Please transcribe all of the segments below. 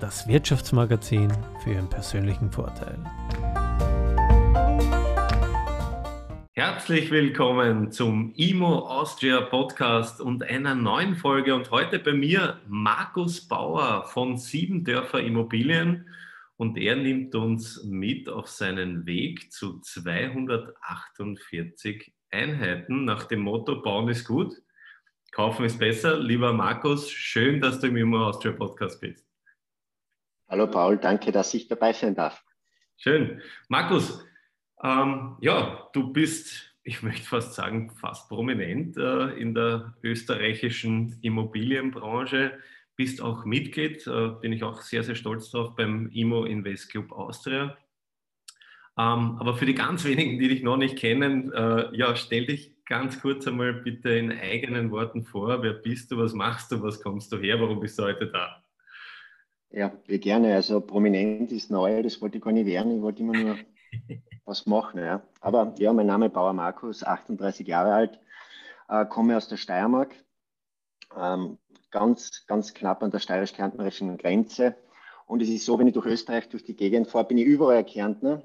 das Wirtschaftsmagazin für Ihren persönlichen Vorteil. Herzlich willkommen zum IMO Austria Podcast und einer neuen Folge. Und heute bei mir Markus Bauer von Siebendörfer Immobilien. Und er nimmt uns mit auf seinen Weg zu 248 Einheiten nach dem Motto Bauen ist gut, kaufen ist besser. Lieber Markus, schön, dass du im IMO Austria Podcast bist. Hallo Paul, danke, dass ich dabei sein darf. Schön. Markus, ähm, ja, du bist, ich möchte fast sagen, fast prominent äh, in der österreichischen Immobilienbranche, bist auch Mitglied, äh, bin ich auch sehr, sehr stolz drauf beim IMO Invest Club Austria. Ähm, aber für die ganz wenigen, die dich noch nicht kennen, äh, ja, stell dich ganz kurz einmal bitte in eigenen Worten vor. Wer bist du, was machst du, was kommst du her, warum bist du heute da? Ja, wie gerne. Also prominent ist neu, das wollte ich gar nicht werden. Ich wollte immer nur was machen. Ja. Aber ja, mein Name ist Bauer Markus, 38 Jahre alt, äh, komme aus der Steiermark, ähm, ganz, ganz knapp an der steirisch-kärntnerischen Grenze. Und es ist so, wenn ich durch Österreich, durch die Gegend fahre, bin ich überall Kärntner.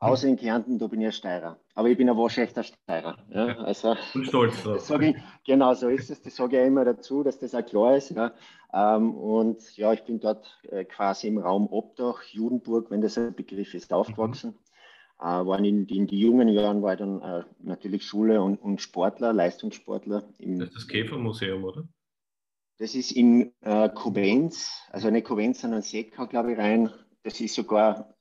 Außer in Kärnten, da bin ich ein Steirer. Aber ich bin ein waschechter Steirer. Ja, also, Und stolz drauf. Ich, genau so ist es. Das sage ich immer dazu, dass das auch klar ist. Ja. Ähm, und ja, ich bin dort äh, quasi im Raum Obdach, Judenburg, wenn das ein Begriff ist, aufgewachsen. Mhm. Äh, waren in, in die jungen Jahren war ich dann äh, natürlich Schule und, und Sportler, Leistungssportler. Im, das ist das Käfermuseum, oder? Das ist in äh, Kovenz, also nicht Kovenz, sondern Seckau, glaube ich, rein. Das ist sogar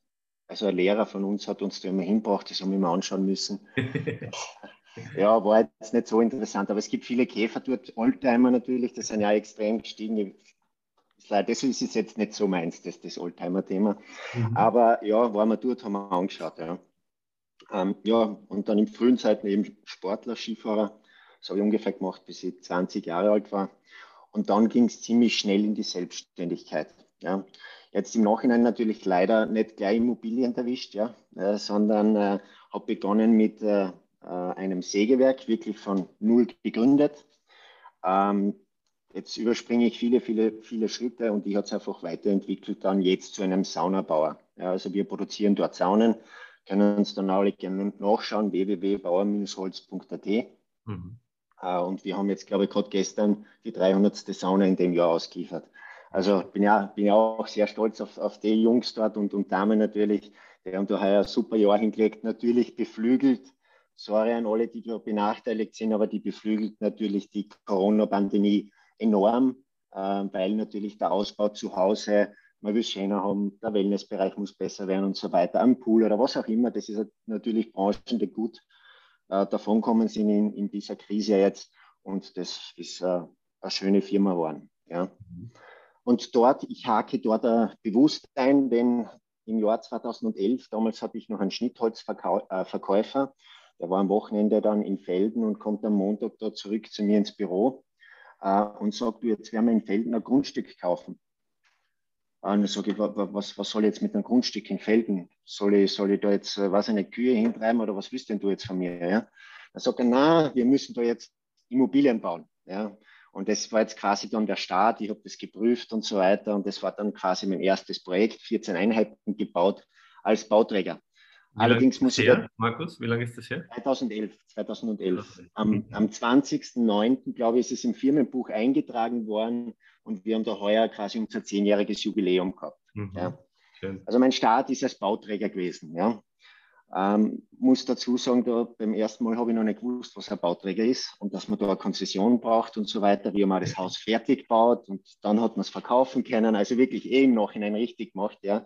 also ein Lehrer von uns hat uns da immer hingebracht, das haben wir mal anschauen müssen. ja, war jetzt nicht so interessant, aber es gibt viele Käfer dort, Oldtimer natürlich, das sind ja extrem gestiegen. Das ist jetzt nicht so meins, das, das Oldtimer-Thema. Mhm. Aber ja, waren wir dort, haben wir angeschaut. Ja. Ähm, ja, und dann in frühen Zeiten eben Sportler, Skifahrer. Das habe ich ungefähr gemacht, bis ich 20 Jahre alt war. Und dann ging es ziemlich schnell in die Selbstständigkeit. Ja. Jetzt im Nachhinein natürlich leider nicht gleich Immobilien erwischt, ja, äh, sondern äh, habe begonnen mit äh, äh, einem Sägewerk, wirklich von null gegründet. Ähm, jetzt überspringe ich viele, viele, viele Schritte und ich habe es einfach weiterentwickelt dann jetzt zu einem Saunabauer. Ja, also wir produzieren dort Saunen, können uns dann alle gerne nachschauen, www.bauer-holz.at. Mhm. Äh, und wir haben jetzt, glaube ich, gerade gestern die 300. Sauna in dem Jahr ausgeliefert. Also bin ja, bin ja auch sehr stolz auf, auf die Jungs dort und, und Damen natürlich. Die haben da heuer ein super Jahr hingelegt, natürlich beflügelt. Sorry an alle, die da benachteiligt sind, aber die beflügelt natürlich die Corona-Pandemie enorm, äh, weil natürlich der Ausbau zu Hause, man will schöner haben, der Wellnessbereich muss besser werden und so weiter, am Pool oder was auch immer. Das ist natürlich Branchen, die gut äh, davonkommen sind in, in dieser Krise jetzt. Und das ist äh, eine schöne Firma geworden. Ja. Mhm. Und dort, ich hake dort uh, bewusst ein, denn im Jahr 2011, damals hatte ich noch einen Schnittholzverkäufer, äh, der war am Wochenende dann in Felden und kommt am Montag da zurück zu mir ins Büro äh, und sagt, du, jetzt werden wir in Felden ein Grundstück kaufen. Und dann sage ich, was, was soll ich jetzt mit einem Grundstück in Felden? Soll ich, soll ich da jetzt, äh, was eine Kühe hintreiben oder was willst denn du jetzt von mir? Ja? Dann sagt er, na, wir müssen da jetzt Immobilien bauen. Ja? Und das war jetzt quasi dann der Start. Ich habe das geprüft und so weiter. Und das war dann quasi mein erstes Projekt, 14 Einheiten gebaut als Bauträger. Wie Allerdings muss ich. Her, Markus, wie lange ist das her? 2011. 2011. Am, am 20.09., glaube ich, ist es im Firmenbuch eingetragen worden und wir haben da heuer quasi unser zehnjähriges Jubiläum gehabt. Mhm. Ja. Also mein Start ist als Bauträger gewesen. Ja. Ähm, muss dazu sagen, da beim ersten Mal habe ich noch nicht gewusst, was ein Bauträger ist und dass man da eine Konzession braucht und so weiter. Haben auch das Haus fertig gebaut und dann hat man es verkaufen können. Also wirklich eh im Nachhinein richtig gemacht, ja.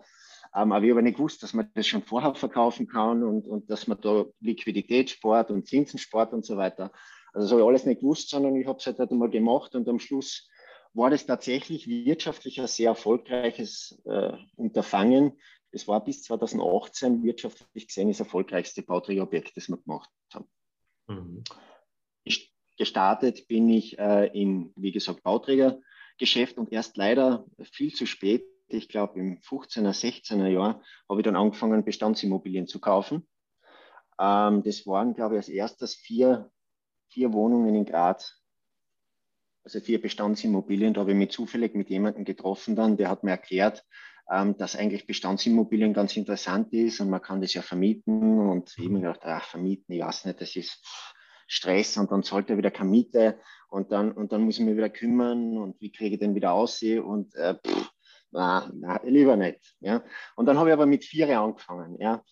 Ähm, aber ich habe nicht gewusst, dass man das schon vorher verkaufen kann und, und dass man da Liquidität spart und Zinsen spart und so weiter. Also das habe ich alles nicht gewusst, sondern ich habe es halt einmal gemacht und am Schluss war das tatsächlich wirtschaftlich ein sehr erfolgreiches äh, Unterfangen. Es war bis 2018 wirtschaftlich gesehen das erfolgreichste Bauträgerobjekt, das wir gemacht haben. Mhm. Gestartet bin ich äh, in, wie gesagt, Bauträgergeschäft und erst leider viel zu spät, ich glaube im 15er, 16er Jahr, habe ich dann angefangen, Bestandsimmobilien zu kaufen. Ähm, das waren, glaube ich, als erstes vier, vier Wohnungen in Graz also vier Bestandsimmobilien. Da habe ich mich zufällig mit jemandem getroffen dann, der hat mir erklärt, ähm, dass eigentlich Bestandsimmobilien ganz interessant ist und man kann das ja vermieten. Und ich habe mir gedacht, ach, vermieten, ich weiß nicht, das ist Stress und dann zahlt er wieder keine Miete und dann, und dann muss ich mich wieder kümmern und wie kriege ich den wieder aus und äh, pff, na, na, lieber nicht. Ja. Und dann habe ich aber mit vier angefangen. Ja.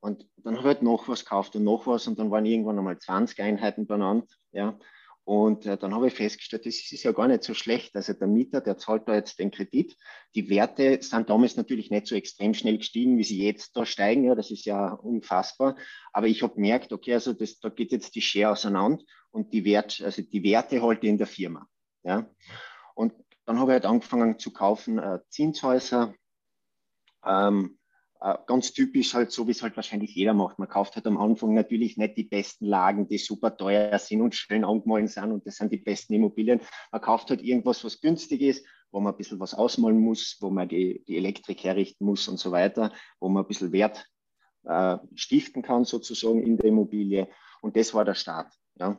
Und dann habe ich halt noch was gekauft und noch was und dann waren irgendwann einmal 20 Einheiten benannt. Ja. Und äh, dann habe ich festgestellt, das ist ja gar nicht so schlecht. Also der Mieter, der zahlt da jetzt den Kredit. Die Werte sind damals natürlich nicht so extrem schnell gestiegen, wie sie jetzt da steigen. Ja, das ist ja unfassbar. Aber ich habe gemerkt, okay, also das, da geht jetzt die Share auseinander und die, Wert, also die Werte halte in der Firma. Ja. Und dann habe ich halt angefangen zu kaufen äh, Zinshäuser, ähm, äh, ganz typisch halt so, wie es halt wahrscheinlich jeder macht. Man kauft halt am Anfang natürlich nicht die besten Lagen, die super teuer sind und schön angemahlen sind und das sind die besten Immobilien. Man kauft halt irgendwas, was günstig ist, wo man ein bisschen was ausmalen muss, wo man die, die Elektrik herrichten muss und so weiter, wo man ein bisschen Wert äh, stiften kann sozusagen in der Immobilie. Und das war der Start. Ja.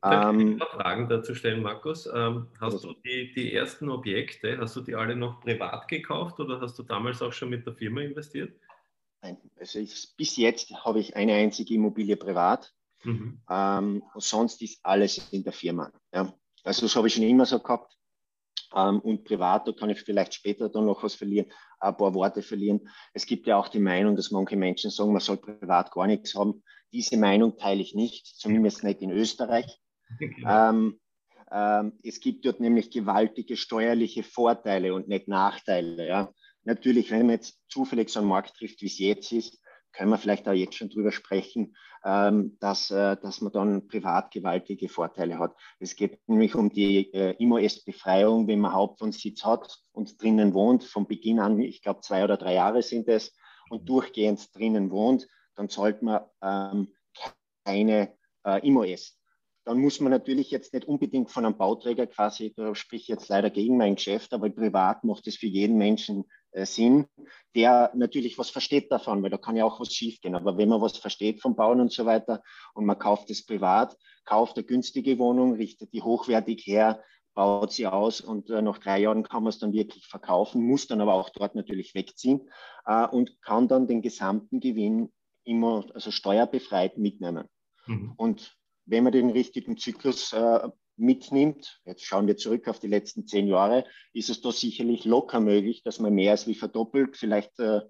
Darf ich ähm, Fragen dazu stellen, Markus? Ähm, hast du die, die ersten Objekte, hast du die alle noch privat gekauft oder hast du damals auch schon mit der Firma investiert? Nein, also ich, bis jetzt habe ich eine einzige Immobilie privat. Mhm. Ähm, sonst ist alles in der Firma. Ja. Also das habe ich schon immer so gehabt. Ähm, und privat, da kann ich vielleicht später dann noch was verlieren, ein paar Worte verlieren. Es gibt ja auch die Meinung, dass manche Menschen sagen, man soll privat gar nichts haben. Diese Meinung teile ich nicht, zumindest nicht in Österreich. Ähm, ähm, es gibt dort nämlich gewaltige steuerliche Vorteile und nicht Nachteile. Ja. Natürlich, wenn man jetzt zufällig so einen Markt trifft, wie es jetzt ist, können wir vielleicht auch jetzt schon drüber sprechen, ähm, dass, äh, dass man dann privat gewaltige Vorteile hat. Es geht nämlich um die äh, IMO-S-Befreiung, wenn man Hauptwohnsitz hat und drinnen wohnt, von Beginn an, ich glaube zwei oder drei Jahre sind es, und durchgehend drinnen wohnt, dann zahlt man ähm, keine äh, IMO-S dann muss man natürlich jetzt nicht unbedingt von einem Bauträger quasi, da spreche ich jetzt leider gegen mein Geschäft, aber privat macht es für jeden Menschen äh, Sinn, der natürlich was versteht davon, weil da kann ja auch was schiefgehen. Aber wenn man was versteht vom Bauen und so weiter und man kauft es privat, kauft eine günstige Wohnung, richtet die hochwertig her, baut sie aus und äh, nach drei Jahren kann man es dann wirklich verkaufen, muss dann aber auch dort natürlich wegziehen äh, und kann dann den gesamten Gewinn immer, also steuerbefreit mitnehmen. Mhm. Und wenn man den richtigen Zyklus äh, mitnimmt, jetzt schauen wir zurück auf die letzten zehn Jahre, ist es da sicherlich locker möglich, dass man mehr als wie verdoppelt, vielleicht äh,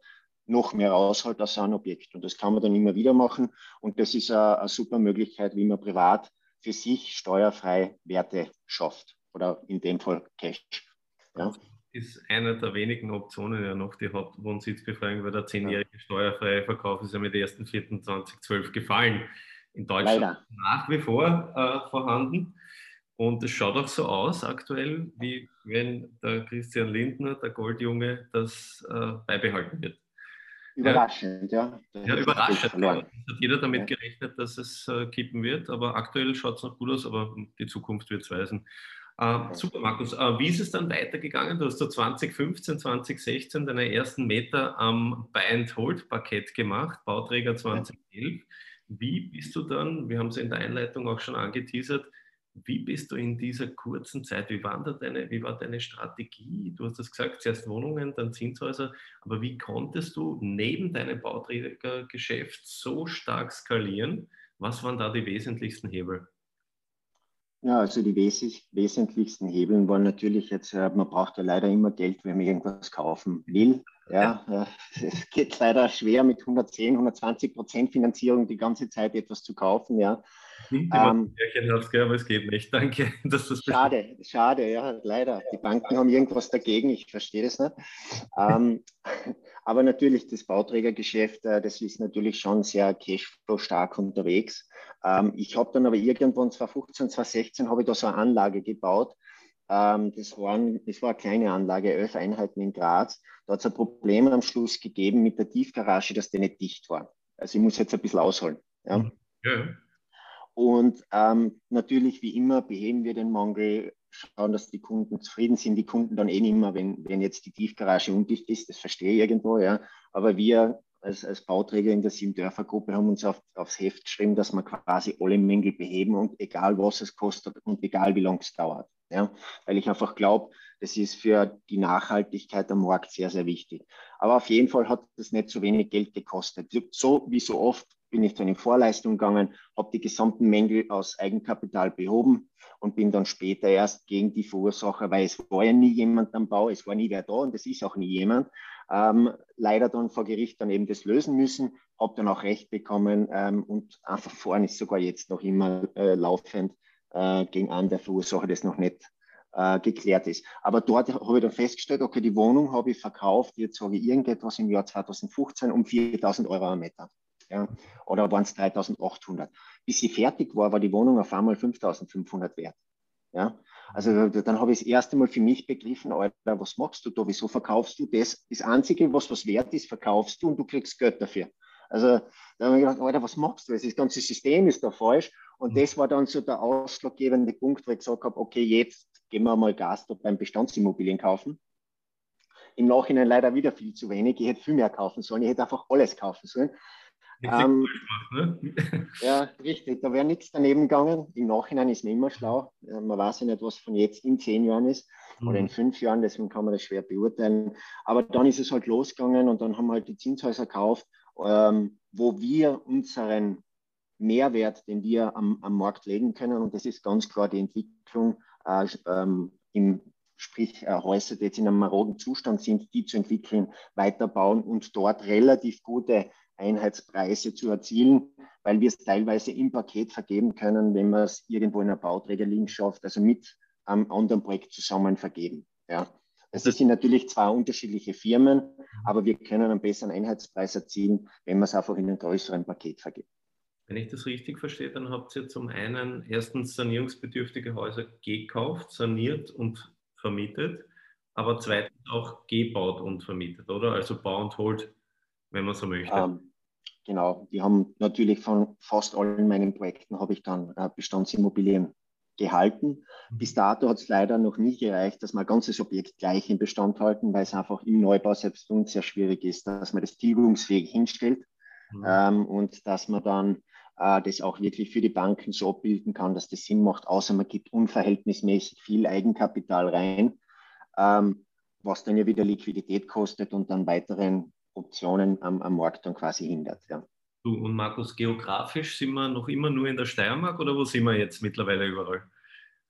noch mehr rausholt aus einem Objekt. Und das kann man dann immer wieder machen. Und das ist eine, super Möglichkeit, wie man privat für sich steuerfrei Werte schafft. Oder in dem Fall Cash. Ja. Ist eine der wenigen Optionen ja noch die Hauptwohnsitzbefreiung, weil der zehnjährige steuerfreie Verkauf ist ja mit 1.4.2012 gefallen in Deutschland Leider. nach wie vor äh, vorhanden. Und es schaut auch so aus aktuell, wie wenn der Christian Lindner, der Goldjunge, das äh, beibehalten wird. Überraschend, ja. Ja, ja überraschend. Ja. hat jeder damit gerechnet, dass es äh, kippen wird, aber aktuell schaut es noch gut aus, aber die Zukunft wird es weisen. Äh, super, Markus. Äh, wie ist es dann weitergegangen? Du hast so 2015, 2016 deine ersten Meter am Buy-and-Hold-Paket gemacht, Bauträger 2011. Wie bist du dann, wir haben es in der Einleitung auch schon angeteasert, wie bist du in dieser kurzen Zeit, wie war, deine, wie war deine Strategie? Du hast es gesagt, zuerst Wohnungen, dann Zinshäuser, aber wie konntest du neben deinem Bauträgergeschäft so stark skalieren? Was waren da die wesentlichsten Hebel? Ja, also die wes wesentlichsten Hebeln waren natürlich jetzt, äh, man braucht ja leider immer Geld, wenn man irgendwas kaufen will. Ja, es geht leider schwer mit 110, 120 Prozent Finanzierung die ganze Zeit etwas zu kaufen. Ja. Ähm, aber es geht nicht. Danke. Dass das schade, schade, ja, leider. Die Banken haben irgendwas dagegen, ich verstehe das nicht. ähm, aber natürlich, das Bauträgergeschäft, äh, das ist natürlich schon sehr cashflow-stark unterwegs. Ähm, ich habe dann aber irgendwann 2015, 2016 habe ich da so eine Anlage gebaut, Ähm, das, waren, das war eine kleine Anlage, elf Einheiten in Graz. Da hat es ein Problem am Schluss gegeben mit der Tiefgarage, dass die nicht dicht war. Also ich muss jetzt ein bisschen ausholen. Ja. Mhm. ja. Und ähm, natürlich, wie immer, beheben wir den Mangel, schauen, dass die Kunden zufrieden sind. Die Kunden dann eh nicht mehr, wenn, wenn jetzt die Tiefgarage undicht ist, das verstehe ich irgendwo, ja. Aber wir als, als Bauträger in der Sieben-Dörfer-Gruppe haben uns auf, aufs Heft geschrieben, dass wir quasi alle Mängel beheben und egal was es kostet und egal wie lange es dauert. Ja, weil ich einfach glaube, das ist für die Nachhaltigkeit am Markt sehr, sehr wichtig. Aber auf jeden Fall hat das nicht so wenig Geld gekostet. So wie so oft bin ich dann in Vorleistung gegangen, habe die gesamten Mängel aus Eigenkapital behoben und bin dann später erst gegen die Verursacher, weil es war ja nie jemand am Bau, es war nie wer da und es ist auch nie jemand, ähm, leider dann vor Gericht dann eben das lösen müssen, habe dann auch Recht bekommen ähm, und einfach vorne ist sogar jetzt noch immer äh, laufend äh, gegen einen der Verursacher, das noch nicht äh, geklärt ist. Aber dort habe ich dann festgestellt, okay, die Wohnung habe ich verkauft, jetzt habe ich irgendetwas im Jahr 2015 um 4000 Euro am Meter. Ja, oder waren es 3800. Bis sie fertig war, war die Wohnung auf einmal 5500 wert. Ja, also dann habe ich das erste Mal für mich begriffen, Alter, was machst du da? Wieso verkaufst du das? Das Einzige, was was wert ist, verkaufst du und du kriegst Geld dafür. Also da habe ich gedacht, Alter, was machst du? Das ganze System ist da falsch. Und mhm. das war dann so der ausschlaggebende Punkt, wo ich gesagt habe, okay, jetzt gehen wir mal Gas beim Bestandsimmobilien kaufen. Im Nachhinein leider wieder viel zu wenig. Ich hätte viel mehr kaufen sollen. Ich hätte einfach alles kaufen sollen. Ähm, gemacht, ne? ja, richtig. Da wäre nichts daneben gegangen. Im Nachhinein ist man immer schlau. Äh, man weiß ja nicht, was von jetzt in zehn Jahren ist mhm. oder in fünf Jahren, deswegen kann man das schwer beurteilen. Aber dann ist es halt losgegangen und dann haben wir halt die Zinshäuser gekauft, ähm, wo wir unseren Mehrwert, den wir am, am, Markt legen können, und das ist ganz klar die Entwicklung äh, ähm, im sprich äh, Häuser, die jetzt in einem maroden Zustand sind, die zu entwickeln, weiterbauen und dort relativ gute Einheitspreise zu erzielen, weil wir es teilweise im Paket vergeben können, wenn man es irgendwo in einer Bauträgerlink schafft, also mit einem anderen Projekt zusammen vergeben. Ja. Es sind natürlich zwei unterschiedliche Firmen, aber wir können einen besseren Einheitspreis erzielen, wenn man es einfach in einem größeren Paket vergibt. Wenn ich das richtig verstehe, dann habt ihr zum einen erstens sanierungsbedürftige Häuser gekauft, saniert und vermietet, aber zweitens auch gebaut und vermietet, oder? Also Bau und Hold, wenn man so möchte. Ähm, Genau, die haben natürlich von fast allen meinen Projekten habe ich dann äh, Bestandsimmobilien gehalten. Mhm. Bis dato hat es leider noch nie gereicht, dass wir ein ganzes Objekt gleich im Bestand halten, weil es einfach im Neubau selbst für uns sehr schwierig ist, dass man das tilgungsfähig hinstellt mhm. ähm, und dass man dann äh, das auch wirklich für die Banken so abbilden kann, dass das Sinn macht, außer man gibt unverhältnismäßig viel Eigenkapital rein, ähm, was dann ja wieder Liquidität kostet und dann weiteren Optionen am, am Markt dann quasi hindert. Ja. Du und Markus, geografisch sind wir noch immer nur in der Steiermark oder wo sind wir jetzt mittlerweile überall?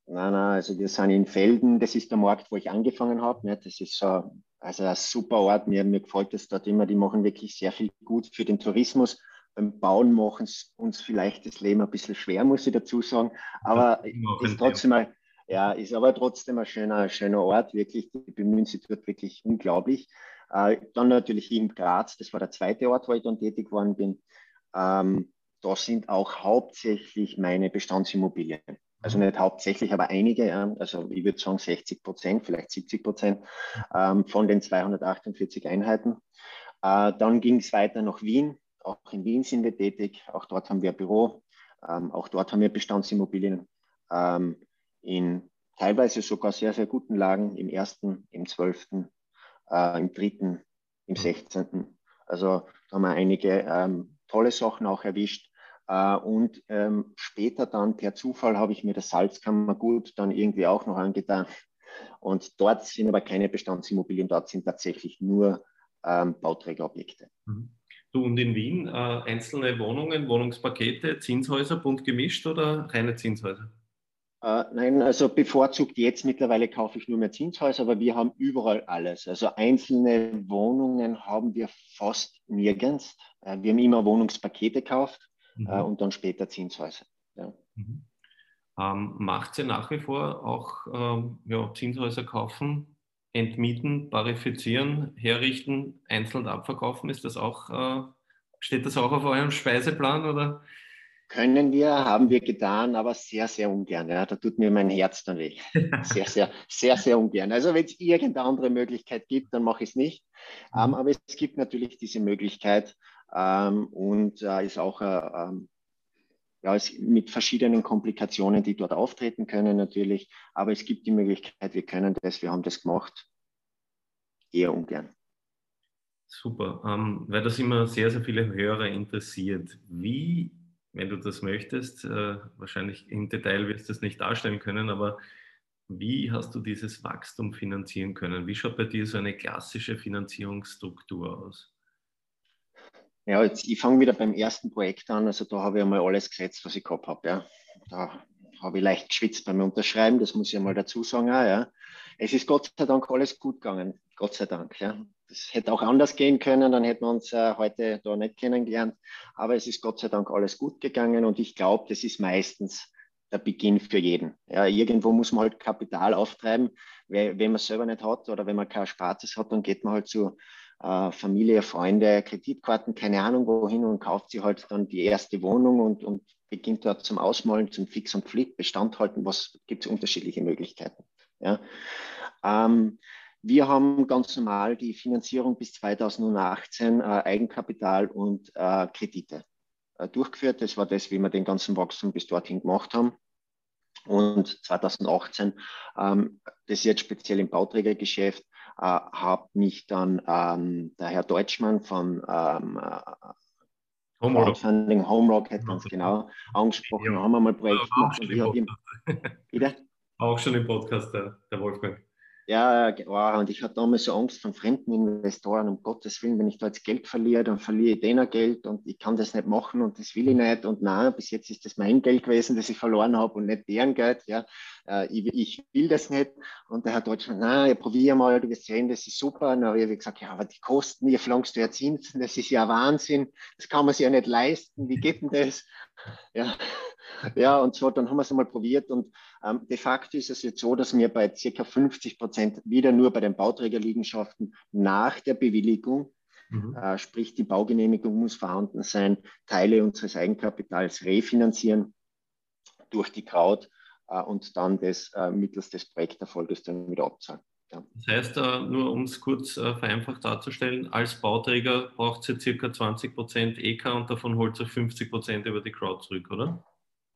Nein, nein, also wir sind in Felden, das ist der Markt, wo ich angefangen habe. Ne? Das ist so also ein super Ort, mir, mir gefällt das dort immer, die machen wirklich sehr viel gut für den Tourismus. Beim Bauen machen es uns vielleicht das Leben ein bisschen schwer, muss ich dazu sagen, aber ist trotzdem ein, ja, ist aber trotzdem ein schöner, schöner Ort, wirklich, die bemühen sich dort wirklich unglaublich. Äh, dann natürlich in Graz, das war der zweite Ort, wo ich dann tätig geworden bin. Ähm, da sind auch hauptsächlich meine Bestandsimmobilien. Also nicht hauptsächlich, aber einige, also ich würde sagen 60 Prozent, vielleicht 70 Prozent ähm, von den 248 Einheiten. Äh, dann ging es weiter nach Wien. Auch in Wien sind wir tätig. Auch dort haben wir ein Büro. Ähm, auch dort haben wir Bestandsimmobilien ähm, in teilweise sogar sehr, sehr guten Lagen im ersten, im zwölften, äh, im dritten, im mhm. sechzehnten. Also da haben wir einige ähm, tolle Sachen auch erwischt. Äh, und ähm, später dann per Zufall habe ich mir das Salzkammergut dann irgendwie auch noch angetan. Und dort sind aber keine Bestandsimmobilien, dort sind tatsächlich nur ähm, Bauträgerobjekte. Mhm. Du und in Wien äh, einzelne Wohnungen, Wohnungspakete, Zinshäuser bunt gemischt oder reine Zinshäuser? Äh, nein, also bevorzugt jetzt mittlerweile kaufe ich nur mehr Zinshäuser, aber wir haben überall alles. Also einzelne Wohnungen haben wir fast nirgends. Äh, wir haben immer Wohnungspakete gekauft mhm. äh, und dann später Zinshäuser. Ja. Mhm. Ähm, macht ihr nach wie vor auch ähm, ja, Zinshäuser kaufen, entmieten, parifizieren, herrichten, einzeln abverkaufen? Ist das auch, steht das auch auf eurem Speiseplan oder? Können wir, haben wir getan, aber sehr, sehr ungern. Ja. Da tut mir mein Herz dann weh. Sehr, sehr, sehr, sehr ungern. Also wenn es irgendeine andere Möglichkeit gibt, dann mache ich es nicht. Mhm. Ähm, aber es gibt natürlich diese Möglichkeit ähm, und äh, ist auch äh, ähm, ja, es, mit verschiedenen Komplikationen, die dort auftreten können natürlich. Aber es gibt die Möglichkeit, wir können das, wir haben das gemacht. Eher ungern. Super, ähm, weil das immer sehr, sehr viele Hörer interessiert. Wie wenn du das möchtest. Äh, wahrscheinlich im Detail wirst du es nicht darstellen können, aber wie hast du dieses Wachstum finanzieren können? Wie schaut bei dir so eine klassische Finanzierungsstruktur aus? Ja, jetzt, ich fange wieder beim ersten Projekt an. Also da habe ich einmal alles gesetzt, was ich gehabt habe. Ja. Da habe ich leicht geschwitzt beim Unterschreiben, das muss ich einmal dazu sagen. Auch, ja. Es ist Gott sei Dank alles gut gegangen. Gott sei Dank. Ja. Das hätte auch anders gehen können, dann hätten wir uns äh, heute da nicht kennengelernt. Aber es ist Gott sei Dank alles gut gegangen und ich glaube, das ist meistens der Beginn für jeden. Ja, irgendwo muss man halt Kapital auftreiben. Wenn man es selber nicht hat oder wenn man kein Spartes hat, dann geht man halt zu äh, Familie, Freunde, Kreditkarten, keine Ahnung wohin und kauft sich halt dann die erste Wohnung und, und beginnt dort zum Ausmalen, zum Fix und Flip, Bestand halten. Was gibt es unterschiedliche Möglichkeiten? Ja. Ähm, wir haben ganz normal die Finanzierung bis 2018 äh, Eigenkapital und äh, Kredite äh, durchgeführt. Das war das, wie wir den ganzen Wachstum bis dorthin gemacht haben. Und 2018, ähm, das ist jetzt speziell im Bauträgergeschäft, äh, hat mich dann ähm, der Herr Deutschmann von ähm, Home Crowdfunding, Home Rocket, ganz genau, angesprochen. Ja. haben wir mal Projekt gemacht. Und ich ihm, Auch schon im Podcast, der, der Wolfgang. Ja, wow. und ich hatte damals so Angst von fremden Investoren, um Gottes Willen, wenn ich da jetzt Geld verliere, dann verliere ich denen Geld und ich kann das nicht machen und das will ich nicht. Und nein, bis jetzt ist das mein Geld gewesen, das ich verloren habe und nicht deren Geld. Ja. Äh, ich, ich will das nicht. Und der Herr Deutschmann, nein, probier mal, du wirst sehen, das ist super. Und dann habe ich gesagt, ja, aber die Kosten, ihr du ja Zinsen, das ist ja Wahnsinn, das kann man sich ja nicht leisten, wie geht denn das? Ja, ja, und so, dann haben wir es einmal probiert und ähm, de facto ist es jetzt so, dass wir bei circa 50 Prozent wieder nur bei den Bauträgerliegenschaften nach der Bewilligung, mhm. äh, sprich die Baugenehmigung muss vorhanden sein, Teile unseres Eigenkapitals refinanzieren durch die Kraut äh, und dann das äh, mittels des Projekterfolges dann wieder abzahlen. Ja. Das heißt, äh, nur um es kurz äh, vereinfacht darzustellen, als Bauträger braucht ihr circa 20 Prozent EK und davon holt ihr 50 Prozent über die Crowd zurück, oder?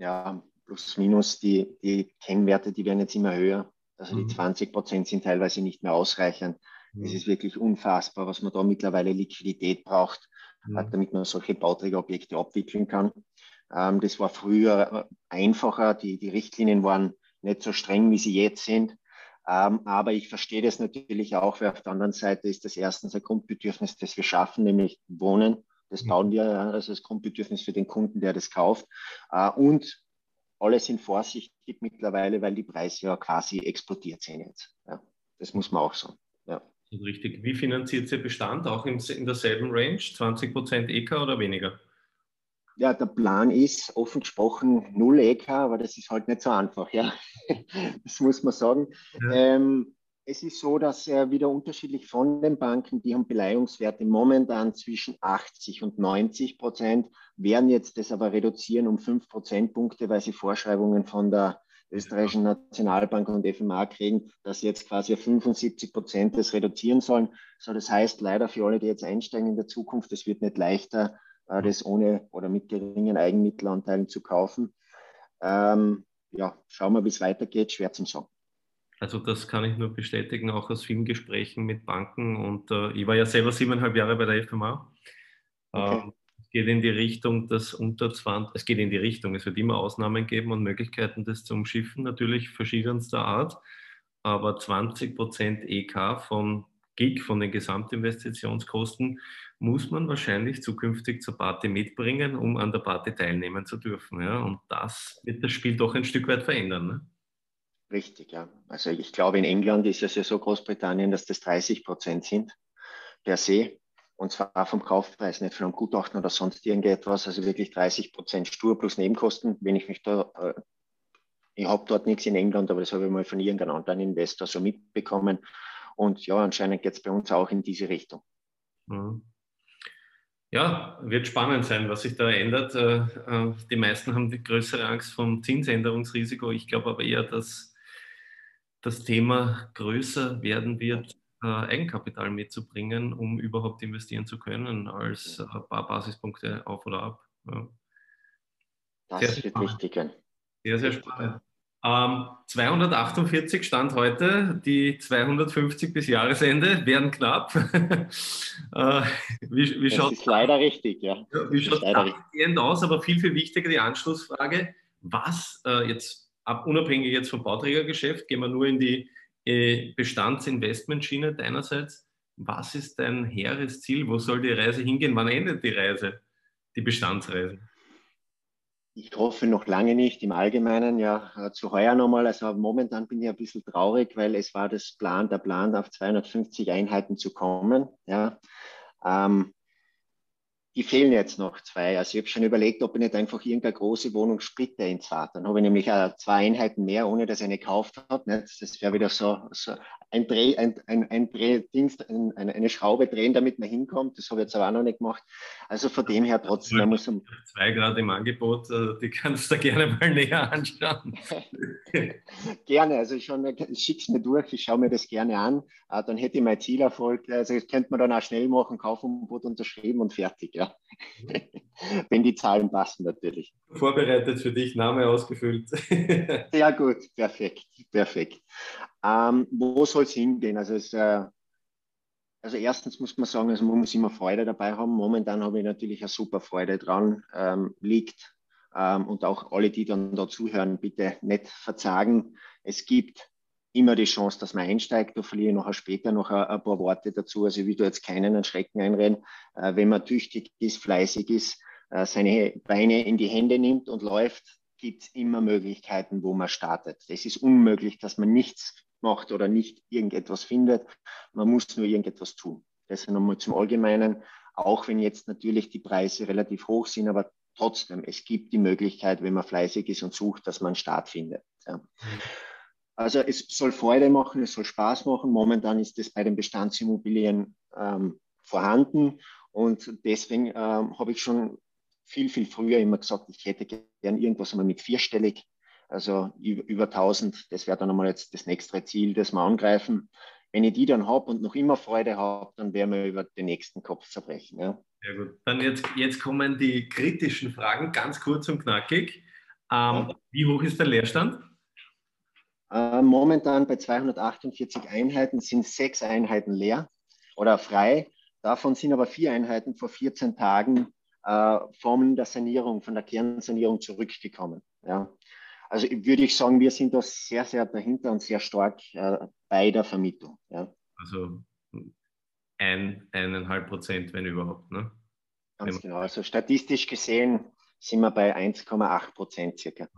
Ja, plus minus die, die Kennwerte, die werden jetzt immer höher. Also die 20 mhm. Prozent sind teilweise nicht mehr ausreichend. Mhm. Es ist wirklich unfassbar, was man da mittlerweile Liquidität braucht, mhm. damit man solche Bauträgerobjekte abwickeln kann. Ähm, das war früher einfacher. Die, die Richtlinien waren nicht so streng, wie sie jetzt sind. Ähm, aber ich verstehe das natürlich auch, weil auf der anderen Seite ist das erstens ein Grundbedürfnis, das wir schaffen, nämlich Wohnen. Das bauen wir also das Grundbedürfnis für den Kunden, der das kauft. Äh, und alle sind vorsichtig mittlerweile, weil die Preise ja quasi explodiert sind jetzt. Ja, das muss man auch sagen. Ja. Richtig. Wie finanziert ihr Bestand? Auch in, in derselben Range? 20 Prozent EK oder weniger? Ja, der Plan ist offen gesprochen null EK, aber das ist halt nicht so einfach. Ja, das muss man sagen. Ja. Ähm, es ist so, dass äh, wieder unterschiedlich von den Banken, die haben Beleihungswerte momentan zwischen 80 und 90 Prozent, werden jetzt das aber reduzieren um 5 Prozentpunkte, weil sie Vorschreibungen von der österreichischen Nationalbank und FMA kriegen, dass sie jetzt quasi 75 Prozent das reduzieren sollen. So, das heißt leider für alle, die jetzt einsteigen in der Zukunft, es wird nicht leichter, äh, das ohne oder mit geringen Eigenmittelanteilen zu kaufen. Ähm, ja, schauen wir, wie es weitergeht, schwer zu sagen. Also das kann ich nur bestätigen, auch aus vielen Gesprächen mit Banken. Und äh, ich war ja selber siebeneinhalb Jahre bei der FMA. Okay. Ähm, es geht in die Richtung, dass unter 20, es geht in die Richtung, es wird immer Ausnahmen geben und Möglichkeiten, das zu umschiffen, natürlich verschiedenster Art. Aber 20 Prozent EK von GIG, von den Gesamtinvestitionskosten, muss man wahrscheinlich zukünftig zur Party mitbringen, um an der Party teilnehmen zu dürfen. Ja? Und das wird das Spiel doch ein Stück weit verändern. Ne? Richtig, ja. Also ich glaube, in England ist es ja so Großbritannien, dass das 30 Prozent sind per se. Und zwar vom Kaufpreis, nicht von einem Gutachten oder sonst irgendetwas. Also wirklich 30 Prozent Stur plus Nebenkosten. Wenn ich mich da, äh, ich habe dort nichts in England, aber das habe ich mal von irgendeinem anderen Investor so mitbekommen. Und ja, anscheinend geht es bei uns auch in diese Richtung. Mhm. Ja, wird spannend sein, was sich da ändert. Äh, äh, die meisten haben die größere Angst vom Zinsänderungsrisiko. Ich glaube aber eher, dass das Thema größer werden wird, äh, Eigenkapital mitzubringen, um überhaupt investieren zu können, als ein paar Basispunkte auf oder ab. Das sehr wird wichtig. Sehr, sehr spannend. Ähm, 248 Stand heute, die 250 bis Jahresende werden knapp. äh, wie, wie das ist leider richtig, ja. Wie schaut es aus? Aber viel, viel wichtiger die Anschlussfrage, was äh, jetzt ab, unabhängig jetzt vom Bauträgergeschäft, gehen wir nur in die äh, Bestandsinvestmentschiene deinerseits. Was ist dein hehres Ziel? Wo soll die Reise hingehen? Wann endet die Reise, die Bestandsreise? Ich hoffe noch lange nicht im Allgemeinen, ja, äh, zu heuer nochmal. Also momentan bin ich ein bisschen traurig, weil es war das Plan, der Plan, auf 250 Einheiten zu kommen. Ja. Ähm, die fehlen jetzt noch zwei. Also ich habe schon überlegt, ob ich nicht einfach irgendeine große Wohnung splitte ins Vater. Dann habe ich nämlich auch zwei Einheiten mehr, ohne dass ich eine gekauft habe. Das wäre wieder so, so ein Dreh, ein, ein, ein Drehdienst, ein, eine, Schraube drehen, damit man hinkommt. Das habe ich jetzt aber auch noch nicht gemacht. Also von dem her trotzdem. Man muss zwei Grad im Angebot, äh, die kannst du gerne mal näher anschauen. gerne, also ich schicke es mir durch, ich schaue mir das gerne an. Äh, dann hätte ich mein Zielerfolg. Also das könnte man dann auch schnell machen, Kaufangebot unterschrieben und fertig. Ja. Wenn die Zahlen passen natürlich. Vorbereitet für dich, Name ausgefüllt. Sehr gut, perfekt, perfekt. Ähm, wo soll es hingehen? Also, es, äh, also erstens muss man sagen, also man muss immer Freude dabei haben. Momentan habe ich natürlich eine super Freude dran, ähm, liegt. Ähm, und auch alle, die dann da zuhören, bitte nicht verzagen. Es gibt immer die Chance, dass man einsteigt. Da verliere ich nachher später noch ein, ein paar Worte dazu. Also ich will da jetzt keinen einen Schrecken einreden. Äh, wenn man tüchtig ist, fleißig ist, äh, seine Beine in die Hände nimmt und läuft, gibt es immer Möglichkeiten, wo man startet. Es ist unmöglich, dass man nichts macht oder nicht irgendetwas findet. Man muss nur irgendetwas tun. Das nochmal zum Allgemeinen, auch wenn jetzt natürlich die Preise relativ hoch sind, aber trotzdem, es gibt die Möglichkeit, wenn man fleißig ist und sucht, dass man einen Start findet. Ja. Also es soll Freude machen, es soll Spaß machen. Momentan ist das bei den Bestandsimmobilien ähm, vorhanden und deswegen ähm, habe ich schon viel, viel früher immer gesagt, ich hätte gern irgendwas einmal mit vierstellig also über 1000, das wäre dann einmal jetzt das nächste Ziel, das wir angreifen. Wenn ich die dann habe und noch immer Freude habe, dann werden wir über den nächsten Kopf zerbrechen. Ja. Sehr gut. Dann jetzt, jetzt kommen die kritischen Fragen, ganz kurz und knackig. Ähm, ja. Wie hoch ist der Leerstand? Äh, momentan bei 248 Einheiten sind sechs Einheiten leer oder frei. Davon sind aber vier Einheiten vor 14 Tagen äh, von der Sanierung, von der Kernsanierung zurückgekommen. Ja. Also würde ich sagen, wir sind da sehr, sehr dahinter und sehr stark äh, bei der Vermietung. Ja. Also ein, eineinhalb Prozent, wenn überhaupt. Ne? Ganz genau. Also statistisch gesehen sind wir bei 1,8 Prozent circa.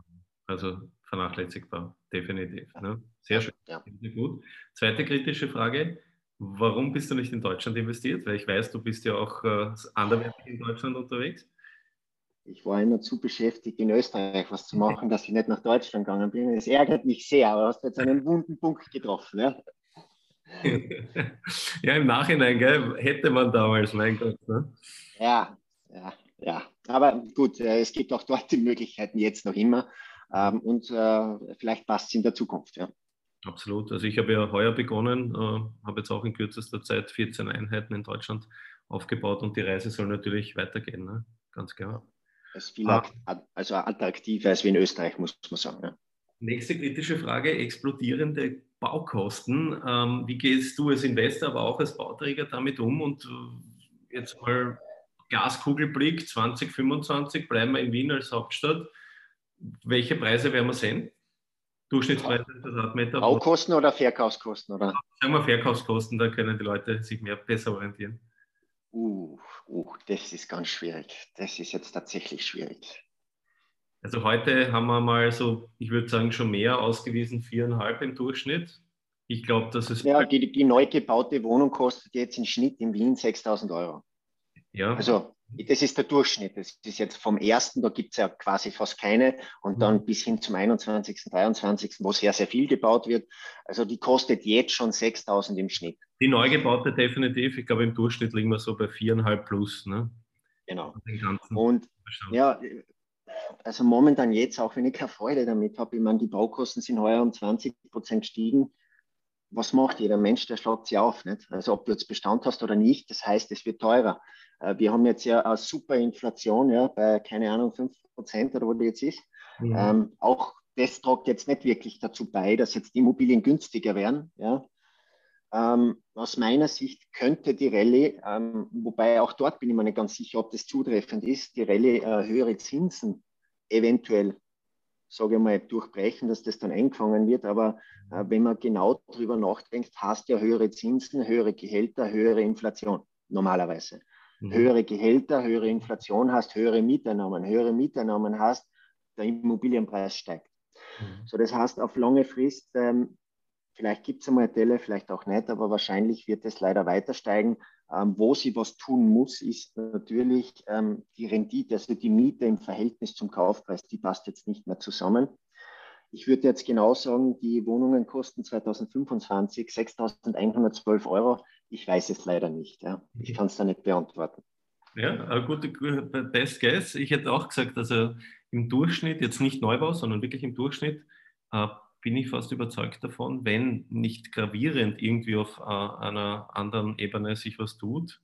Also vernachlässigbar, definitiv. Ne? Sehr schön. Ja. Sehr gut. Zweite kritische Frage. Warum bist du nicht in Deutschland investiert? Weil ich weiß, du bist ja auch äh, anderweitig in Deutschland unterwegs ich war immer zu beschäftigt, in Österreich was zu machen, dass ich nicht nach Deutschland gegangen bin. Es ärgert mich sehr, aber du hast jetzt einen wunden Punkt getroffen. Ja, ja im Nachhinein gell, hätte man damals, mein Gott. Ne? Ja, ja, ja. Aber gut, äh, es gibt auch dort die Möglichkeiten jetzt noch immer. Ähm, und äh, vielleicht passt es in der Zukunft. Ja. Absolut. Also ich habe ja heuer begonnen, äh, habe jetzt auch in kürzester Zeit 14 Einheiten in Deutschland aufgebaut und die Reise soll natürlich weitergehen, ne? ganz klar. Es ist viel ah. also attraktiver als wie in Österreich, muss man sagen. Ja. Nächste kritische Frage: explodierende Baukosten. Ähm, wie gehst du als Investor, aber auch als Bauträger damit um? Und äh, jetzt mal Glaskugelblick 2025, bleiben wir in Wien als Hauptstadt. Welche Preise werden wir sehen? Durchschnittspreise Quadratmeter? Baukosten oder Verkaufskosten? Oder? Sagen wir Verkaufskosten, da können die Leute sich mehr besser orientieren. Uh, uh, das ist ganz schwierig. Das ist jetzt tatsächlich schwierig. Also heute haben wir mal so, ich würde sagen, schon mehr ausgewiesen, viereinhalb im Durchschnitt. Ich glaube, dass es. Ja, die, die neu gebaute Wohnung kostet jetzt im Schnitt in Wien 6000 Euro. Ja. Also das ist der Durchschnitt. Das ist jetzt vom ersten, da gibt es ja quasi fast keine, und dann mhm. bis hin zum 21., 23., wo sehr, sehr viel gebaut wird. Also die kostet jetzt schon 6000 im Schnitt. Die neu gebaute definitiv. Ich glaube, im Durchschnitt liegen wir so bei viereinhalb plus. Ne? Genau. Und ja, also momentan jetzt, auch wenn ich keine Freude damit habe, ich meine, die Baukosten sind heuer um 20 Prozent gestiegen. Was macht jeder Mensch? Der schlagt sie auf. Nicht? Also ob du jetzt Bestand hast oder nicht, das heißt, es wird teurer. Äh, wir haben jetzt ja eine super Inflation, ja, bei, keine Ahnung, 5 Prozent oder wo die jetzt ist. Mhm. Ähm, auch das tragt jetzt nicht wirklich dazu bei, dass jetzt die Immobilien günstiger werden. Ja. Ähm, aus meiner Sicht könnte die Rallye, ähm, wobei auch dort bin ich mir nicht ganz sicher, ob das zutreffend ist, die Rallye äh, höhere Zinsen eventuell, sage ich mal, durchbrechen, dass das dann eingefangen wird. Aber äh, wenn man genau darüber nachdenkt, hast ja höhere Zinsen, höhere Gehälter, höhere Inflation normalerweise. Mhm. Höhere Gehälter, höhere Inflation hast, höhere Mieteinnahmen, höhere Mieteinnahmen hast, der Immobilienpreis steigt. Mhm. So, das heißt, auf lange Frist ähm, Vielleicht gibt es einmal Delle, vielleicht auch nicht, aber wahrscheinlich wird es leider weiter steigen. Ähm, wo sie was tun muss, ist natürlich ähm, die Rendite, also die Miete im Verhältnis zum Kaufpreis, die passt jetzt nicht mehr zusammen. Ich würde jetzt genau sagen, die Wohnungen kosten 2025 6.112 Euro. Ich weiß es leider nicht. Ja. Ich kann es da nicht beantworten. Ja, eine gute Best Guess. Ich hätte auch gesagt, also im Durchschnitt, jetzt nicht Neubau, sondern wirklich im Durchschnitt, äh, bin ich fast überzeugt davon, wenn nicht gravierend irgendwie auf äh, einer anderen Ebene sich was tut,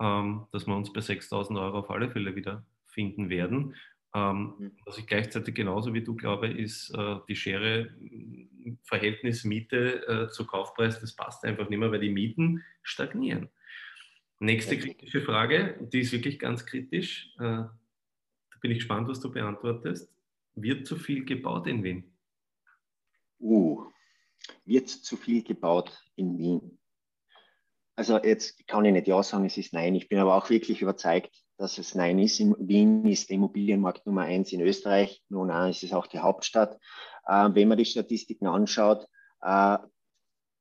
ähm, dass wir uns bei 6000 Euro auf alle Fälle wieder finden werden. Ähm, mhm. was ich gleichzeitig genauso wie du glaube, ist äh, die Schere Verhältnis Miete äh, zu Kaufpreis, das passt einfach nicht mehr, weil die Mieten stagnieren. Nächste kritische Frage, die ist wirklich ganz kritisch. Äh, da bin ich gespannt, was du beantwortest. Wird zu viel gebaut in Wien? Uh, wird zu viel gebaut in Wien? Also jetzt kann ich nicht ja sagen, es ist nein. Ich bin aber auch wirklich überzeugt, dass es nein ist. In Wien ist der Immobilienmarkt Nummer eins in Österreich. Nun ist es auch die Hauptstadt. Äh, wenn man die Statistiken anschaut, äh,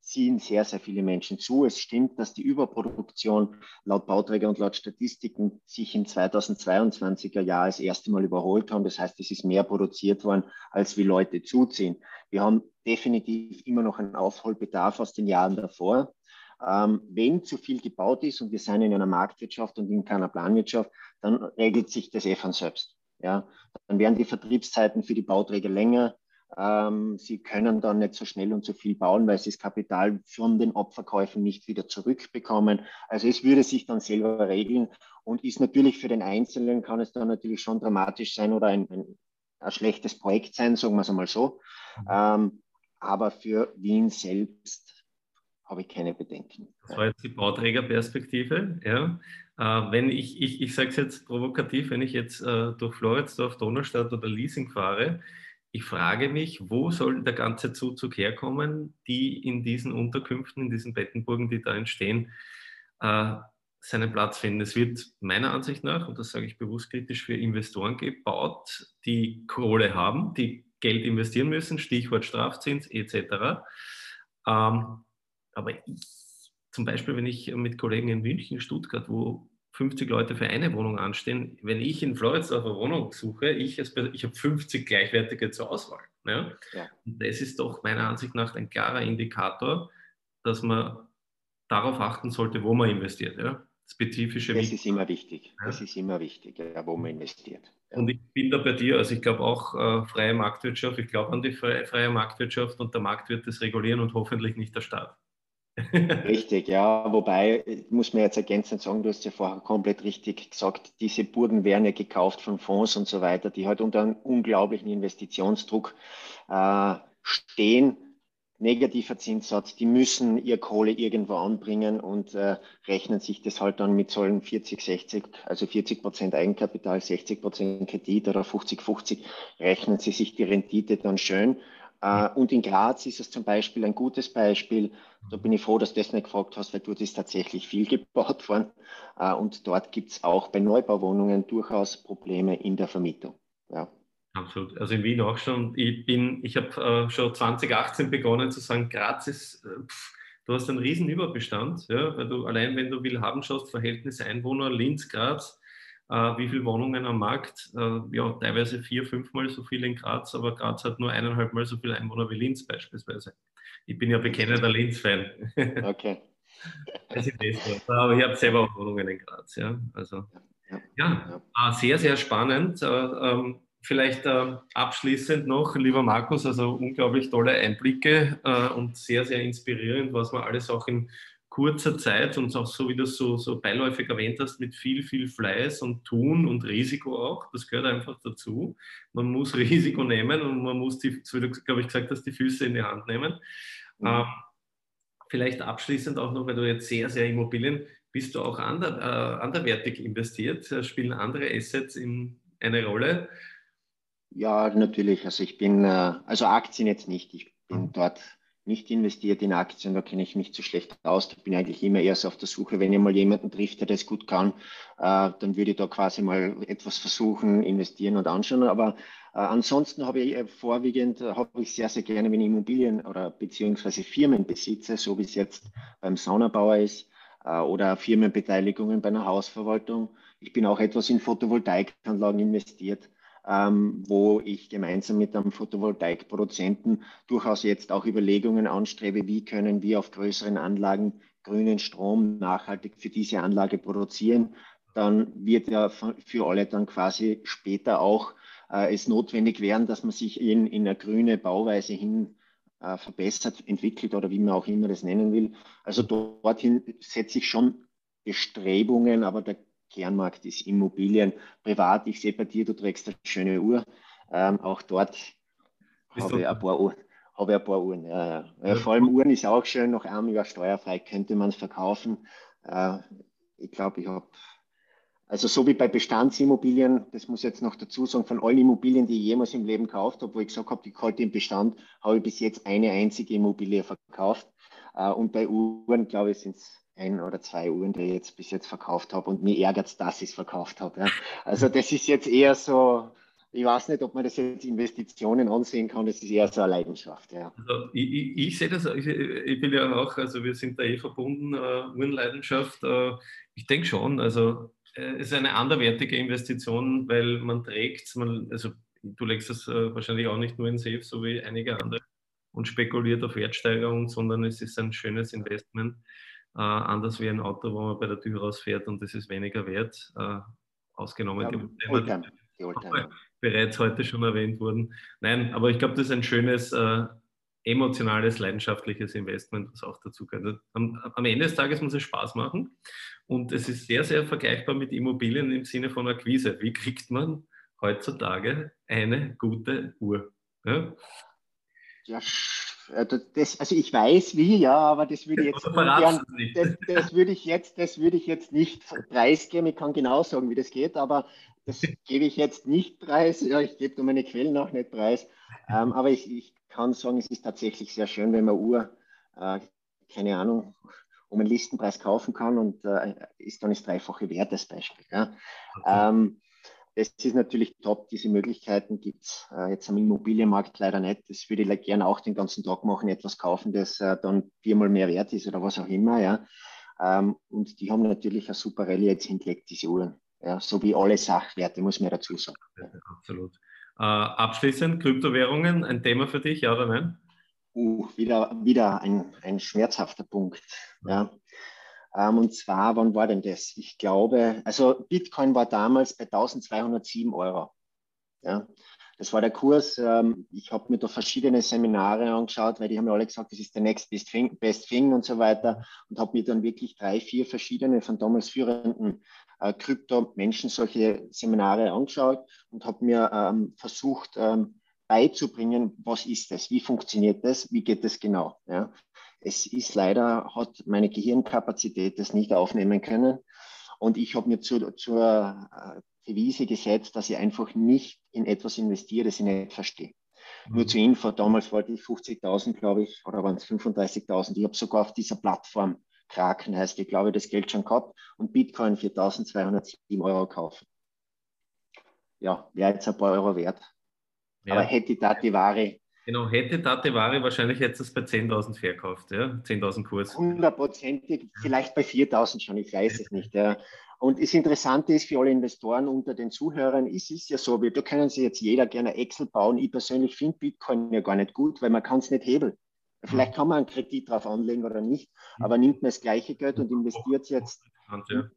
ziehen sehr, sehr viele Menschen zu. Es stimmt, dass die Überproduktion laut Bauträger und laut Statistiken sich im 2022er Jahr das erste Mal überholt haben. Das heißt, es ist mehr produziert worden, als wie Leute zuziehen. Wir haben definitiv immer noch einen Aufholbedarf aus den Jahren davor. Ähm, wenn zu viel gebaut ist und wir sind in einer Marktwirtschaft und in keiner Planwirtschaft, dann regelt sich das eh von selbst. Ja, dann werden die Vertriebszeiten für die Bauträger länger, ähm, sie können dann nicht so schnell und so viel bauen, weil sie das Kapital von den Abverkäufen nicht wieder zurückbekommen. Also es würde sich dann selber regeln und ist natürlich für den Einzelnen, kann es dann natürlich schon dramatisch sein oder ein, ein, ein schlechtes Projekt sein, sagen wir es einmal so. Mhm. Ähm, aber für Wien selbst habe ich keine Bedenken. Das war jetzt die Bauträgerperspektive. Ja. Äh, wenn ich, ich, ich sage es jetzt provokativ, wenn ich jetzt äh, durch Floridsdorf, Donaustadt oder Leasing fahre, ich frage mich, wo soll der ganze Zuzug herkommen, die in diesen Unterkünften, in diesen Bettenburgen, die da entstehen, äh, seinen Platz finden. Es wird meiner Ansicht nach, und das sage ich bewusst kritisch, für Investoren gebaut, die Kohle haben, die Geld investieren müssen, Stichwort Strafzins etc. Ähm, aber ich, zum Beispiel, wenn ich mit Kollegen in München, Stuttgart, wo 50 Leute für eine Wohnung anstehen. Wenn ich in Floridsdorf eine Wohnung suche, ich, ich habe 50 gleichwertige zur Auswahl. Ja? ja? Das ist doch meiner Ansicht nach ein klarer Indikator, dass man darauf achten sollte, wo man investiert. Ja? Spezifische Das ist immer wichtig. Ja? Das ist immer wichtig, wo man investiert. Und ich bin da bei dir, also ich glaube auch äh, freie Marktwirtschaft, ich glaube an die freie, freie Marktwirtschaft und der Markt wird das regulieren und hoffentlich nicht der Staat. Richtig, ja. Wobei, ich muss mir jetzt ergänzend sagen, du hast ja vorher komplett richtig gesagt, diese Burgen werden ja gekauft von Fonds und so weiter, die halt unter einem unglaublichen Investitionsdruck äh, stehen. Negativer Zinssatz, die müssen ihr Kohle irgendwo anbringen und äh, rechnen sich das halt dann mit solchen 40, 60, also 40 Prozent Eigenkapital, 60 Prozent Kredit oder 50, 50, rechnen sie sich die Rendite dann schön äh, und in Graz ist es zum Beispiel ein gutes Beispiel. Da bin ich froh, dass du das nicht gefragt hast, weil dort ist tatsächlich viel gebaut worden. Äh, und dort gibt es auch bei Neubauwohnungen durchaus Probleme in der Vermietung. Ja. Absolut. Also in Wien auch schon. Ich ich habe äh, schon 2018 begonnen zu sagen, Graz ist, pff, du hast einen riesen Überbestand, ja, weil du allein, wenn du Willhaben schaust, Verhältnis Einwohner, Linz, Graz, äh, wie viele Wohnungen am Markt? Äh, ja, teilweise vier, fünfmal so viel in Graz, aber Graz hat nur eineinhalb Mal so viele Einwohner wie Linz beispielsweise. Ich bin ja bekennender Linz-Fan. Okay. aber ich habe selber auch Wohnungen in Graz, ja. Also Ja. Ah, sehr, sehr spannend. Äh, ähm, vielleicht äh, abschließend noch, lieber Markus, also unglaublich tolle Einblicke äh, und sehr, sehr inspirierend, was man alles auch in kurzer Zeit und auch so, wie du es so, so beiläufig erwähnt hast, mit viel, viel Fleiß und Tun und Risiko auch. Das gehört einfach dazu. Man muss Risiko nehmen und man muss die, so wie du, glaube ich, gesagt hast, die Füße in die Hand nehmen. Mhm. Ähm, vielleicht abschließend auch noch, weil du jetzt sehr, sehr Immobilien, bist du auch ander, äh, anderwertig investiert? Spielen andere Assets in eine Rolle? Ja, natürlich. Also ich bin, äh, also Aktien jetzt nicht. Ich bin mhm. dort nicht investiert in Aktien, da kenne ich mich zu schlecht aus. Da bin ich eigentlich immer erst auf der Suche, wenn ich mal jemanden trifft, der das gut kann, äh, dann würde ich da quasi mal etwas versuchen, investieren und anschauen. Aber äh, ansonsten habe ich äh, vorwiegend, äh, habe ich sehr, sehr gerne, wenn ich Immobilien oder beziehungsweise Firmen besitze, so wie es jetzt beim Saunabauer ist, äh, oder Firmenbeteiligungen bei einer Hausverwaltung. Ich bin auch etwas in Photovoltaikanlagen investiert ähm, wo ich gemeinsam mit einem Photovoltaikproduzenten durchaus jetzt auch Überlegungen anstrebe, wie können wir auf größeren Anlagen grünen Strom nachhaltig für diese Anlage produzieren. Dann wird ja für alle dann quasi später auch äh, es notwendig werden, dass man sich in, in eine grüne Bauweise hin äh, verbessert, entwickelt oder wie man auch immer das nennen will. Also dorthin setze ich schon Bestrebungen, aber der Kernmarkt ist Immobilien. Privat, ich sehe bei dir, du trägst eine schöne Uhr. Ähm, auch dort habe ich, ein paar Uhren, habe ich ein paar Uhren. Ja, ja. Vor allem Uhren ist auch schön, noch einem Jahr steuerfrei könnte man es verkaufen. Äh, ich glaube, ich habe, also so wie bei Bestandsimmobilien, das muss ich jetzt noch dazu sagen, von allen Immobilien, die ich jemals im Leben gekauft habe, wo ich gesagt habe, die halte im Bestand, habe ich bis jetzt eine einzige Immobilie verkauft. Äh, und bei Uhren, glaube ich, sind es ein oder zwei Uhren, die ich jetzt bis jetzt verkauft habe und mir ärgert es, dass ich es verkauft habe. Ja. Also das ist jetzt eher so, ich weiß nicht, ob man das jetzt Investitionen ansehen kann, das ist eher so eine Leidenschaft. Ja. Also ich, ich, ich sehe das, ich, ich, bin ja auch, also wir sind da eh verbunden, uh, Uhrenleidenschaft. Uh, ich denke schon, also äh, es ist eine anderwertige Investition, weil man trägt, man, also du legst das uh, wahrscheinlich auch nicht nur in Safe, so wie einige andere und spekuliert auf Wertsteigerung, sondern es ist ein schönes Investment. Äh, anders wie ein Auto, wo man bei der Tür rausfährt und das ist weniger wert, äh, ausgenommen ja, die Oldtimer, die Oldtimer. bereits heute schon erwähnt wurden. Nein, aber ich glaube, das ist ein schönes, äh, emotionales, leidenschaftliches Investment, was auch dazu gehört. Am, am, Ende des Tages muss es Spaß machen und es ist sehr, sehr vergleichbar mit Immobilien im Sinne von Akquise. Wie kriegt man heutzutage eine gute Uhr? Ja, ja äh, das, also ich weiß wie, ja, aber das würde ich jetzt gern, das, das, würde ich jetzt, das würde ich jetzt nicht preisgeben. Ich kann genau sagen, wie das geht, aber das gebe ich jetzt nicht preis. Ja, ich gebe nur meine Quellen auch nicht preis. Ähm, aber ich, ich, kann sagen, es ist tatsächlich sehr schön, wenn man Uhr, äh, keine Ahnung, um einen Listenpreis kaufen kann und äh, ist dann das dreifache Wert als Beispiel. Ja. Okay. Ähm, das ist natürlich top. Diese Möglichkeiten gibt es äh, jetzt am Immobilienmarkt leider nicht. Das würde ich gerne auch den ganzen Tag machen, etwas kaufen, das äh, dann viermal mehr wert ist oder was auch immer. Ja. Ähm, und die haben natürlich eine super Rallye jetzt hingelegt, diese Uhren. Ja, so wie alle Sachwerte, muss man dazu sagen. Ja, absolut. Äh, abschließend, Kryptowährungen, ein Thema für dich, ja oder nein? Uh, wieder, wieder ein, ein schmerzhafter Punkt. Ja. Ähm, und zwar, wann war denn das? Ich glaube, also Bitcoin war damals bei 1207 Euro. Ja, das war der Kurs. Ähm, ich habe mir da verschiedene Seminare angeschaut, weil die haben mir alle gesagt, das ist der next best thing, best thing und so weiter. Und habe mir dann wirklich drei, vier verschiedene von damals führenden äh, Krypto-Menschen solche Seminare angeschaut und habe mir ähm, versucht ähm, beizubringen, was ist das, wie funktioniert das, wie geht das genau. Ja es ist leider, hat meine Gehirnkapazität das nicht aufnehmen können. Und ich habe mir zu, zur äh, Devise gesetzt, dass ich einfach nicht in etwas investiere, das ich nicht verstehe. Mhm. Nur zur Info, damals wollte ich 50.000, glaube ich, oder waren es 35.000. Ich habe sogar auf dieser Plattform, Kraken heißt, ich glaube, das Geld schon gehabt und Bitcoin für 1.207 Euro kaufen. Ja, wäre jetzt ein paar Euro wert. Ja. Aber hätte ich da die Ware Genau, hätte Date Ware wahrscheinlich jetzt das bei 10.000 verkauft, ja? 10.000 Kurs. Hundertprozentig, vielleicht bei 4.000 schon, ich weiß es nicht. Ja. Und das Interessante ist für alle Investoren unter den Zuhörern, ist es ja so, wir, da können sich jetzt jeder gerne Excel bauen. Ich persönlich finde Bitcoin ja gar nicht gut, weil man kann es nicht hebeln. Vielleicht kann man einen Kredit drauf anlegen oder nicht, aber nimmt man das gleiche Geld und investiert es jetzt. ja,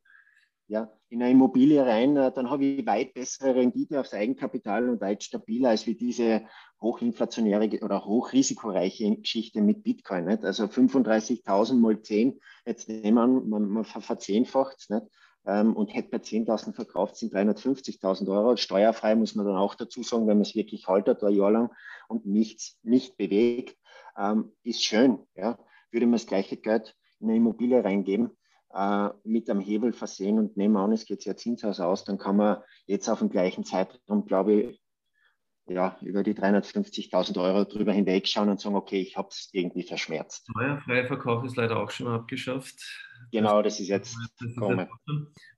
in eine Immobilie rein, äh, dann habe ich weit bessere Rendite aufs Eigenkapital und weit stabiler als wie diese hochinflationäre oder hochrisikoreiche Geschichte mit Bitcoin. Nicht? Also 35.000 mal 10, jetzt nehmen wir an, man, man verzehnfacht es ähm, und hätte bei 10.000 verkauft, sind 350.000 Euro. Steuerfrei muss man dann auch dazu sagen, wenn man es wirklich haltet, ein Jahr lang und nichts nicht bewegt, ähm, ist schön. Ja? Würde man das gleiche Geld in eine Immobilie reingeben, äh, mit einem Hebel versehen und nehmen an, es geht ja Zinshaus aus, dann kann man jetzt auf dem gleichen Zeitraum, glaube ich, ja, über die 350.000 Euro drüber hinwegschauen und sagen, okay, ich habe es irgendwie verschmerzt. Steuerfreier Verkauf ist leider auch schon abgeschafft. Genau, das, das ist jetzt kommen.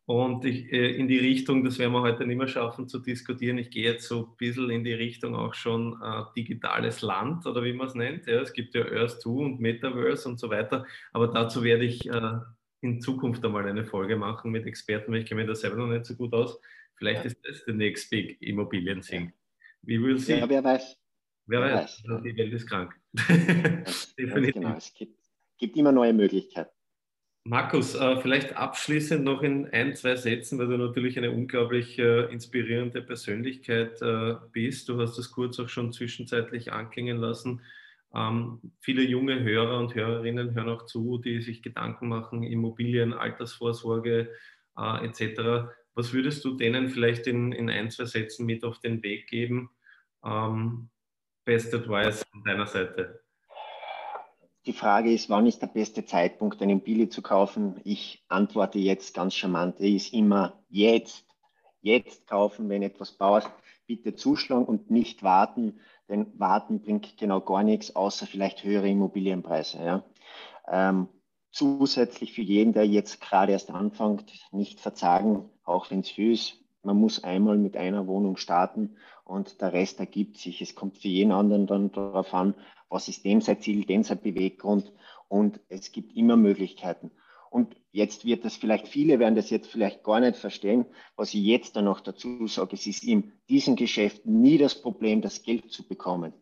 Und ich, äh, in die Richtung, das werden wir heute nicht mehr schaffen zu diskutieren, ich gehe jetzt so ein bisschen in die Richtung auch schon äh, digitales Land oder wie man es nennt. Ja, es gibt ja Earth 2 und Metaverse und so weiter, aber dazu werde ich äh, in Zukunft einmal eine Folge machen mit Experten, weil ich kenne mich da selber noch nicht so gut aus. Vielleicht ja. ist das der Next Big Immobilien-Thing. Ja. Wie will sie? Ja, wer weiß. Wer, wer weiß. weiß. Die Welt ist krank. Definitiv. Genau. Es gibt, gibt, immer neue Möglichkeiten. Markus, äh, vielleicht abschließend noch in ein, zwei Sätzen, weil du natürlich eine unglaublich äh, inspirierende Persönlichkeit äh, bist. Du hast das kurz auch schon zwischenzeitlich anklingen lassen. Ähm, viele junge Hörer und Hörerinnen hören auch zu, die sich Gedanken machen, Immobilien, Altersvorsorge äh, etc. Was würdest du denen vielleicht in, in ein, zwei Sätzen mit auf den Weg geben? Ähm, best Advice von deiner Seite. Die Frage ist, wann ist der beste Zeitpunkt, eine Immobilie zu kaufen? Ich antworte jetzt ganz charmant, ist immer jetzt. Jetzt kaufen, wenn etwas baust, bitte zuschlagen und nicht warten, denn warten bringt genau gar nichts, außer vielleicht höhere Immobilienpreise. Ja? Ähm, zusätzlich für jeden, der jetzt gerade erst anfängt, nicht verzagen, auch wenn es viel ist. Man muss einmal mit einer Wohnung starten und der Rest ergibt sich. Es kommt für jeden anderen dann darauf an, was ist dem sein Ziel, dem sein Beweggrund und es gibt immer Möglichkeiten. Und jetzt wird das vielleicht, viele werden das jetzt vielleicht gar nicht verstehen, was ich jetzt dann noch dazu sage. Es ist in diesem Geschäft nie das Problem, das Geld zu bekommen.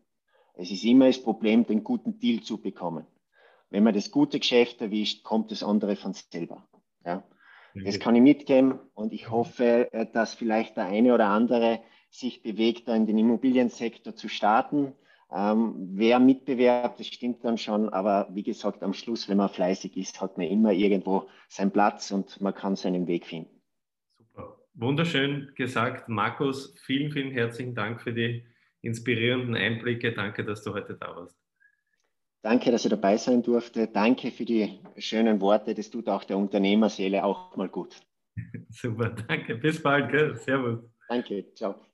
Es ist immer das Problem, den guten Deal zu bekommen. Wenn man das gute Geschäft erwischt, kommt das andere von selber. Ja? Das kann ich mitgeben und ich hoffe, äh, dass vielleicht der eine oder andere sich bewegt, da in den Immobiliensektor zu starten. Ähm, wer mitbewerbt, das stimmt dann schon, aber wie gesagt, am Schluss, wenn man fleißig ist, hat man immer irgendwo seinen Platz und man kann seinen Weg finden. Super. Wunderschön gesagt. Markus, vielen, vielen herzlichen Dank für die inspirierenden Einblicke. Danke, dass du heute da warst. Danke, dass ich dabei sein durfte. Danke für die schönen Worte. Das tut auch der Unternehmerseele auch mal gut. Super, danke. Bis bald. Gell? Servus. Danke. Ciao.